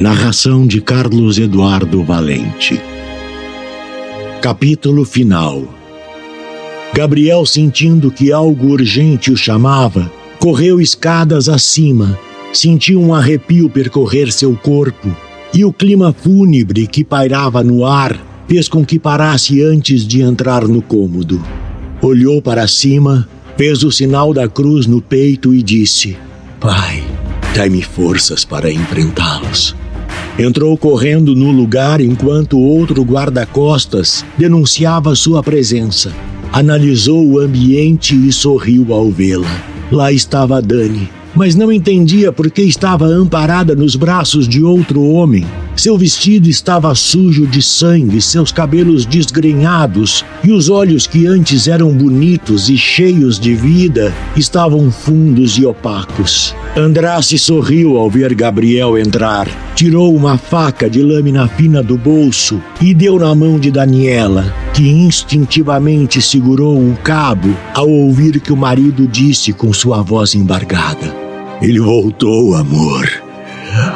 Narração de Carlos Eduardo Valente. Capítulo final. Gabriel, sentindo que algo urgente o chamava, correu escadas acima, sentiu um arrepio percorrer seu corpo, e o clima fúnebre que pairava no ar fez com que parasse antes de entrar no cômodo. Olhou para cima, fez o sinal da cruz no peito e disse: Pai, dai-me forças para enfrentá-los. Entrou correndo no lugar enquanto outro guarda-costas denunciava sua presença. Analisou o ambiente e sorriu ao vê-la. Lá estava Dani, mas não entendia por que estava amparada nos braços de outro homem. Seu vestido estava sujo de sangue, seus cabelos desgrenhados e os olhos que antes eram bonitos e cheios de vida estavam fundos e opacos. Andrasse sorriu ao ver Gabriel entrar, tirou uma faca de lâmina fina do bolso e deu na mão de Daniela, que instintivamente segurou o cabo ao ouvir que o marido disse com sua voz embargada: Ele voltou, amor.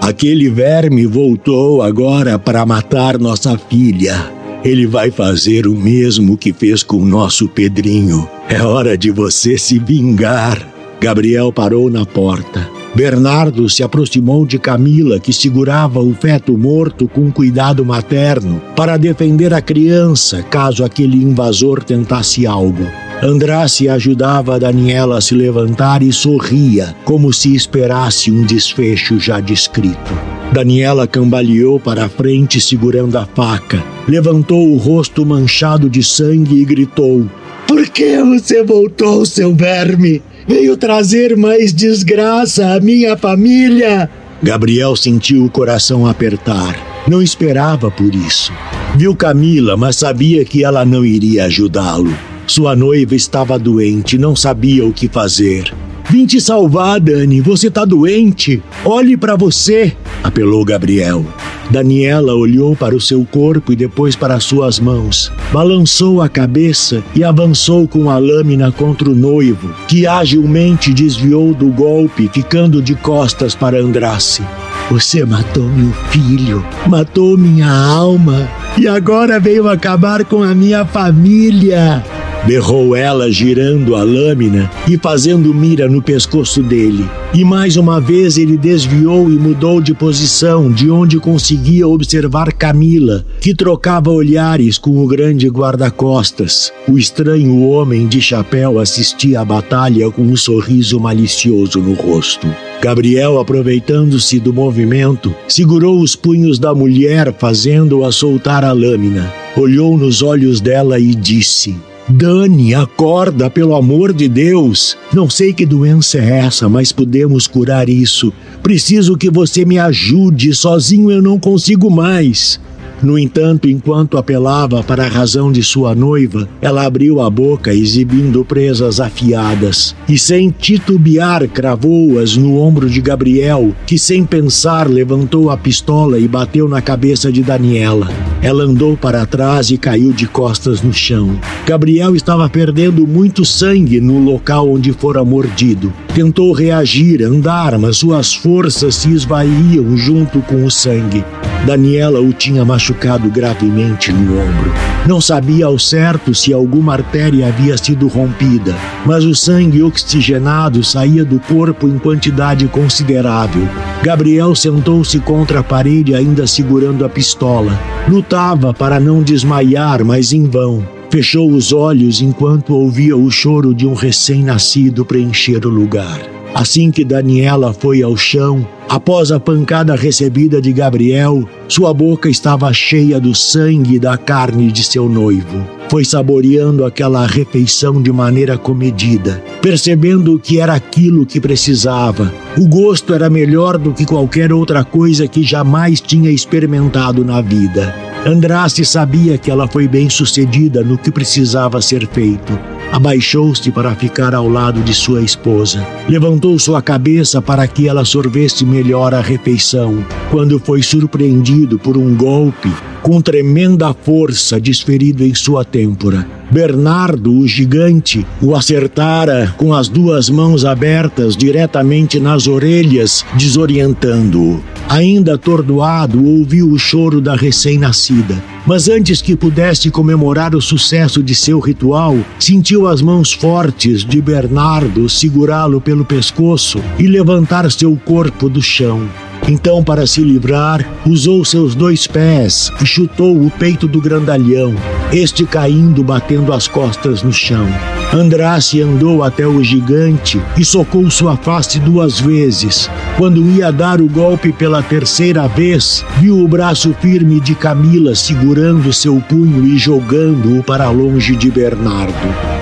Aquele verme voltou agora para matar nossa filha. Ele vai fazer o mesmo que fez com nosso Pedrinho. É hora de você se vingar. Gabriel parou na porta. Bernardo se aproximou de Camila, que segurava o feto morto com cuidado materno, para defender a criança caso aquele invasor tentasse algo. Andrasse ajudava Daniela a se levantar e sorria, como se esperasse um desfecho já descrito. Daniela cambaleou para a frente segurando a faca, levantou o rosto manchado de sangue e gritou: Por que você voltou, seu verme? Veio trazer mais desgraça à minha família! Gabriel sentiu o coração apertar. Não esperava por isso. Viu Camila, mas sabia que ela não iria ajudá-lo. Sua noiva estava doente, não sabia o que fazer. Vim te salvar, Dani. Você tá doente. Olhe para você, apelou Gabriel. Daniela olhou para o seu corpo e depois para suas mãos. Balançou a cabeça e avançou com a lâmina contra o noivo, que agilmente desviou do golpe, ficando de costas para Andrasse. Você matou meu filho, matou minha alma e agora veio acabar com a minha família berrou ela, girando a lâmina e fazendo mira no pescoço dele. E mais uma vez ele desviou e mudou de posição, de onde conseguia observar Camila, que trocava olhares com o grande guarda-costas. O estranho homem de chapéu assistia à batalha com um sorriso malicioso no rosto. Gabriel, aproveitando-se do movimento, segurou os punhos da mulher, fazendo-a soltar a lâmina. Olhou nos olhos dela e disse: Dani, acorda, pelo amor de Deus. Não sei que doença é essa, mas podemos curar isso. Preciso que você me ajude, sozinho eu não consigo mais. No entanto, enquanto apelava para a razão de sua noiva, ela abriu a boca, exibindo presas afiadas, e sem titubear cravou-as no ombro de Gabriel, que sem pensar levantou a pistola e bateu na cabeça de Daniela. Ela andou para trás e caiu de costas no chão. Gabriel estava perdendo muito sangue no local onde fora mordido. Tentou reagir, andar, mas suas forças se esvaíam junto com o sangue. Daniela o tinha machucado gravemente no ombro. Não sabia ao certo se alguma artéria havia sido rompida, mas o sangue oxigenado saía do corpo em quantidade considerável. Gabriel sentou-se contra a parede, ainda segurando a pistola. Lutava para não desmaiar, mas em vão. Fechou os olhos enquanto ouvia o choro de um recém-nascido preencher o lugar. Assim que Daniela foi ao chão, após a pancada recebida de Gabriel, sua boca estava cheia do sangue e da carne de seu noivo. Foi saboreando aquela refeição de maneira comedida, percebendo que era aquilo que precisava. O gosto era melhor do que qualquer outra coisa que jamais tinha experimentado na vida. Andraste sabia que ela foi bem sucedida no que precisava ser feito. Abaixou-se para ficar ao lado de sua esposa. Levantou sua cabeça para que ela sorvesse melhor a refeição, quando foi surpreendido por um golpe com tremenda força desferido em sua têmpora. Bernardo, o gigante, o acertara com as duas mãos abertas diretamente nas orelhas, desorientando-o. Ainda atordoado, ouviu o choro da recém-nascida. Mas antes que pudesse comemorar o sucesso de seu ritual, sentiu as mãos fortes de Bernardo segurá-lo pelo pescoço e levantar seu corpo do chão. Então, para se livrar, usou seus dois pés e chutou o peito do grandalhão, este caindo batendo as costas no chão. Andrace andou até o gigante e socou sua face duas vezes. Quando ia dar o golpe pela terceira vez, viu o braço firme de Camila segurando seu punho e jogando-o para longe de Bernardo.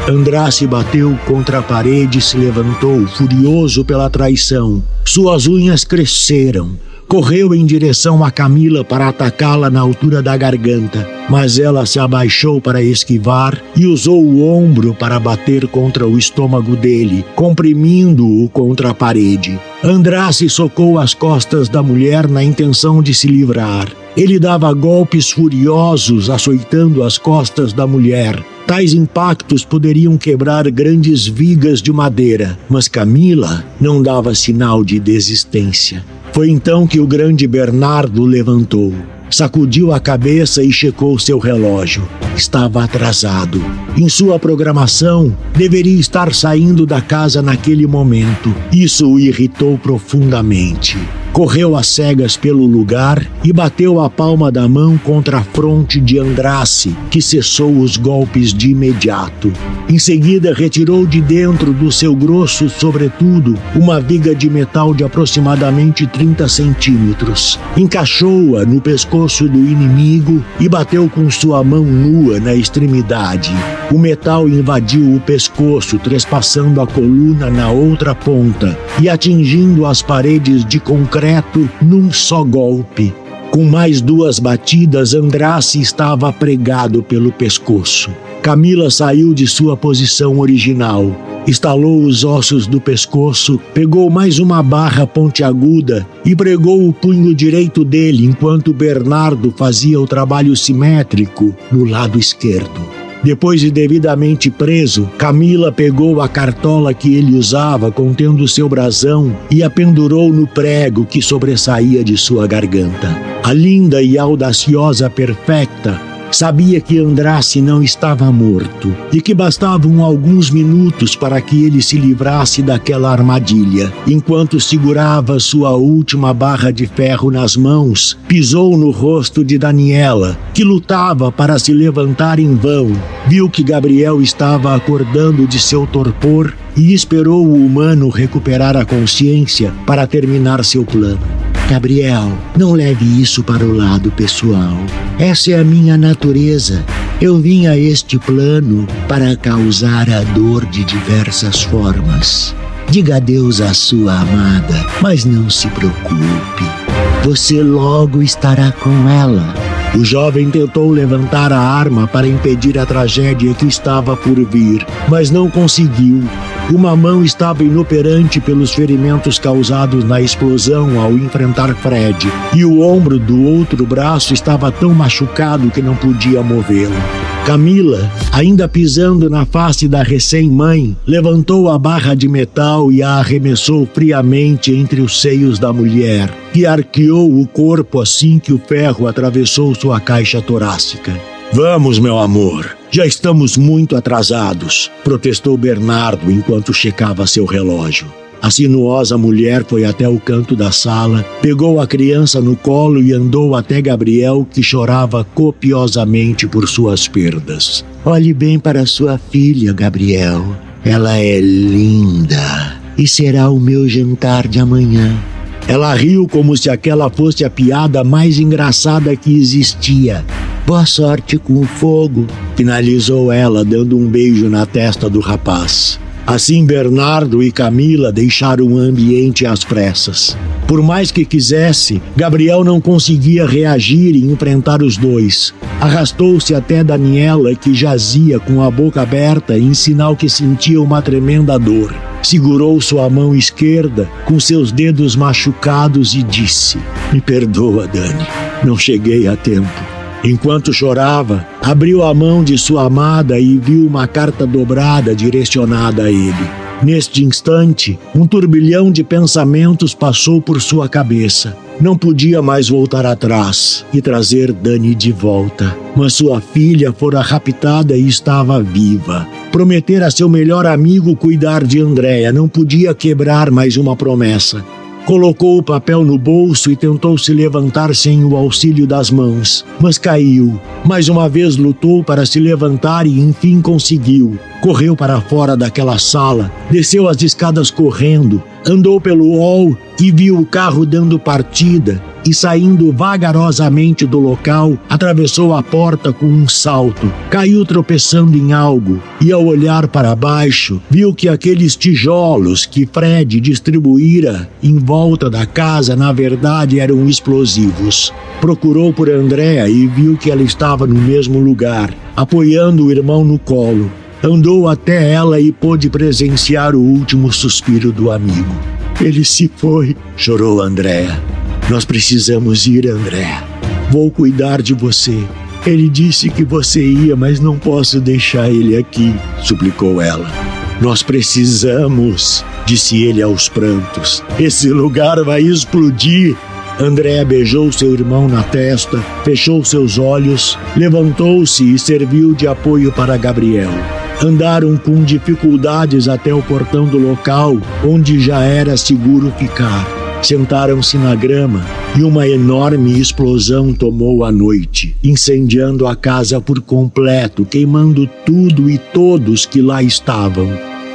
Andrace bateu contra a parede e se levantou, furioso pela traição. Suas unhas cresceram. Correu em direção a Camila para atacá-la na altura da garganta, mas ela se abaixou para esquivar e usou o ombro para bater contra o estômago dele, comprimindo-o contra a parede. Andrace socou as costas da mulher na intenção de se livrar. Ele dava golpes furiosos, açoitando as costas da mulher. Tais impactos poderiam quebrar grandes vigas de madeira, mas Camila não dava sinal de desistência. Foi então que o grande Bernardo levantou, sacudiu a cabeça e checou seu relógio. Estava atrasado. Em sua programação, deveria estar saindo da casa naquele momento. Isso o irritou profundamente. Correu às cegas pelo lugar e bateu a palma da mão contra a fronte de Andrace, que cessou os golpes de imediato. Em seguida, retirou de dentro do seu grosso sobretudo uma viga de metal de aproximadamente 30 centímetros. Encaixou-a no pescoço do inimigo e bateu com sua mão nua na extremidade. O metal invadiu o pescoço, trespassando a coluna na outra ponta e atingindo as paredes de concreto num só golpe. Com mais duas batidas, Andrace estava pregado pelo pescoço. Camila saiu de sua posição original, estalou os ossos do pescoço, pegou mais uma barra pontiaguda e pregou o punho direito dele enquanto Bernardo fazia o trabalho simétrico no lado esquerdo. Depois de devidamente preso, Camila pegou a cartola que ele usava contendo seu brasão e a pendurou no prego que sobressaía de sua garganta. A linda e audaciosa perfecta Sabia que Andrace não estava morto e que bastavam alguns minutos para que ele se livrasse daquela armadilha. Enquanto segurava sua última barra de ferro nas mãos, pisou no rosto de Daniela, que lutava para se levantar em vão. Viu que Gabriel estava acordando de seu torpor e esperou o humano recuperar a consciência para terminar seu plano. Gabriel, não leve isso para o lado pessoal. Essa é a minha natureza. Eu vim a este plano para causar a dor de diversas formas. Diga adeus à sua amada, mas não se preocupe. Você logo estará com ela. O jovem tentou levantar a arma para impedir a tragédia que estava por vir, mas não conseguiu. Uma mão estava inoperante pelos ferimentos causados na explosão ao enfrentar Fred, e o ombro do outro braço estava tão machucado que não podia movê-lo. Camila, ainda pisando na face da recém-mãe, levantou a barra de metal e a arremessou friamente entre os seios da mulher, que arqueou o corpo assim que o ferro atravessou sua caixa torácica. Vamos, meu amor, já estamos muito atrasados, protestou Bernardo enquanto checava seu relógio. A sinuosa mulher foi até o canto da sala, pegou a criança no colo e andou até Gabriel, que chorava copiosamente por suas perdas. Olhe bem para sua filha, Gabriel. Ela é linda e será o meu jantar de amanhã. Ela riu como se aquela fosse a piada mais engraçada que existia. Boa sorte com o fogo, finalizou ela, dando um beijo na testa do rapaz. Assim, Bernardo e Camila deixaram o ambiente às pressas. Por mais que quisesse, Gabriel não conseguia reagir e enfrentar os dois. Arrastou-se até Daniela, que jazia com a boca aberta em sinal que sentia uma tremenda dor. Segurou sua mão esquerda com seus dedos machucados e disse: Me perdoa, Dani, não cheguei a tempo. Enquanto chorava, abriu a mão de sua amada e viu uma carta dobrada direcionada a ele. Neste instante, um turbilhão de pensamentos passou por sua cabeça. Não podia mais voltar atrás e trazer Dani de volta. Mas sua filha fora raptada e estava viva. Prometer a seu melhor amigo cuidar de Andréia não podia quebrar mais uma promessa. Colocou o papel no bolso e tentou se levantar sem o auxílio das mãos, mas caiu. Mais uma vez lutou para se levantar e enfim conseguiu. Correu para fora daquela sala, desceu as escadas correndo, andou pelo hall e viu o carro dando partida e saindo vagarosamente do local, atravessou a porta com um salto, caiu tropeçando em algo e, ao olhar para baixo, viu que aqueles tijolos que Fred distribuíra em volta da casa, na verdade, eram explosivos. Procurou por Andréa e viu que ela estava no mesmo lugar, apoiando o irmão no colo. Andou até ela e pôde presenciar o último suspiro do amigo. Ele se foi, chorou Andréa. Nós precisamos ir, André. Vou cuidar de você. Ele disse que você ia, mas não posso deixar ele aqui, suplicou ela. Nós precisamos, disse ele aos prantos. Esse lugar vai explodir. André beijou seu irmão na testa, fechou seus olhos, levantou-se e serviu de apoio para Gabriel. Andaram com dificuldades até o portão do local, onde já era seguro ficar. Sentaram-se na grama e uma enorme explosão tomou a noite, incendiando a casa por completo, queimando tudo e todos que lá estavam.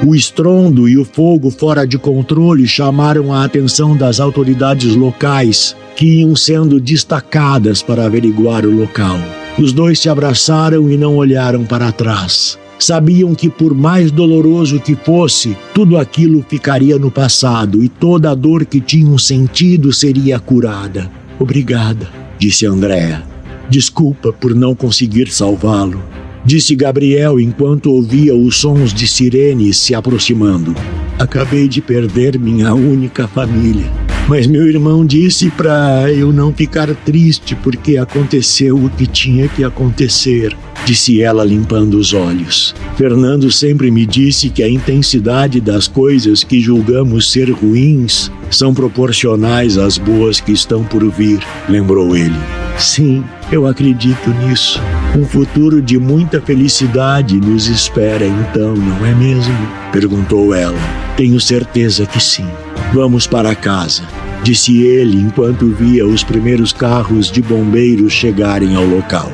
O estrondo e o fogo fora de controle chamaram a atenção das autoridades locais, que iam sendo destacadas para averiguar o local. Os dois se abraçaram e não olharam para trás. Sabiam que, por mais doloroso que fosse, tudo aquilo ficaria no passado e toda a dor que tinham sentido seria curada. Obrigada, disse Andréa. Desculpa por não conseguir salvá-lo, disse Gabriel enquanto ouvia os sons de sirenes se aproximando. Acabei de perder minha única família. Mas meu irmão disse para eu não ficar triste porque aconteceu o que tinha que acontecer disse ela limpando os olhos. Fernando sempre me disse que a intensidade das coisas que julgamos ser ruins são proporcionais às boas que estão por vir, lembrou ele. Sim, eu acredito nisso. Um futuro de muita felicidade nos espera então, não é mesmo? perguntou ela. Tenho certeza que sim. Vamos para casa, disse ele enquanto via os primeiros carros de bombeiros chegarem ao local.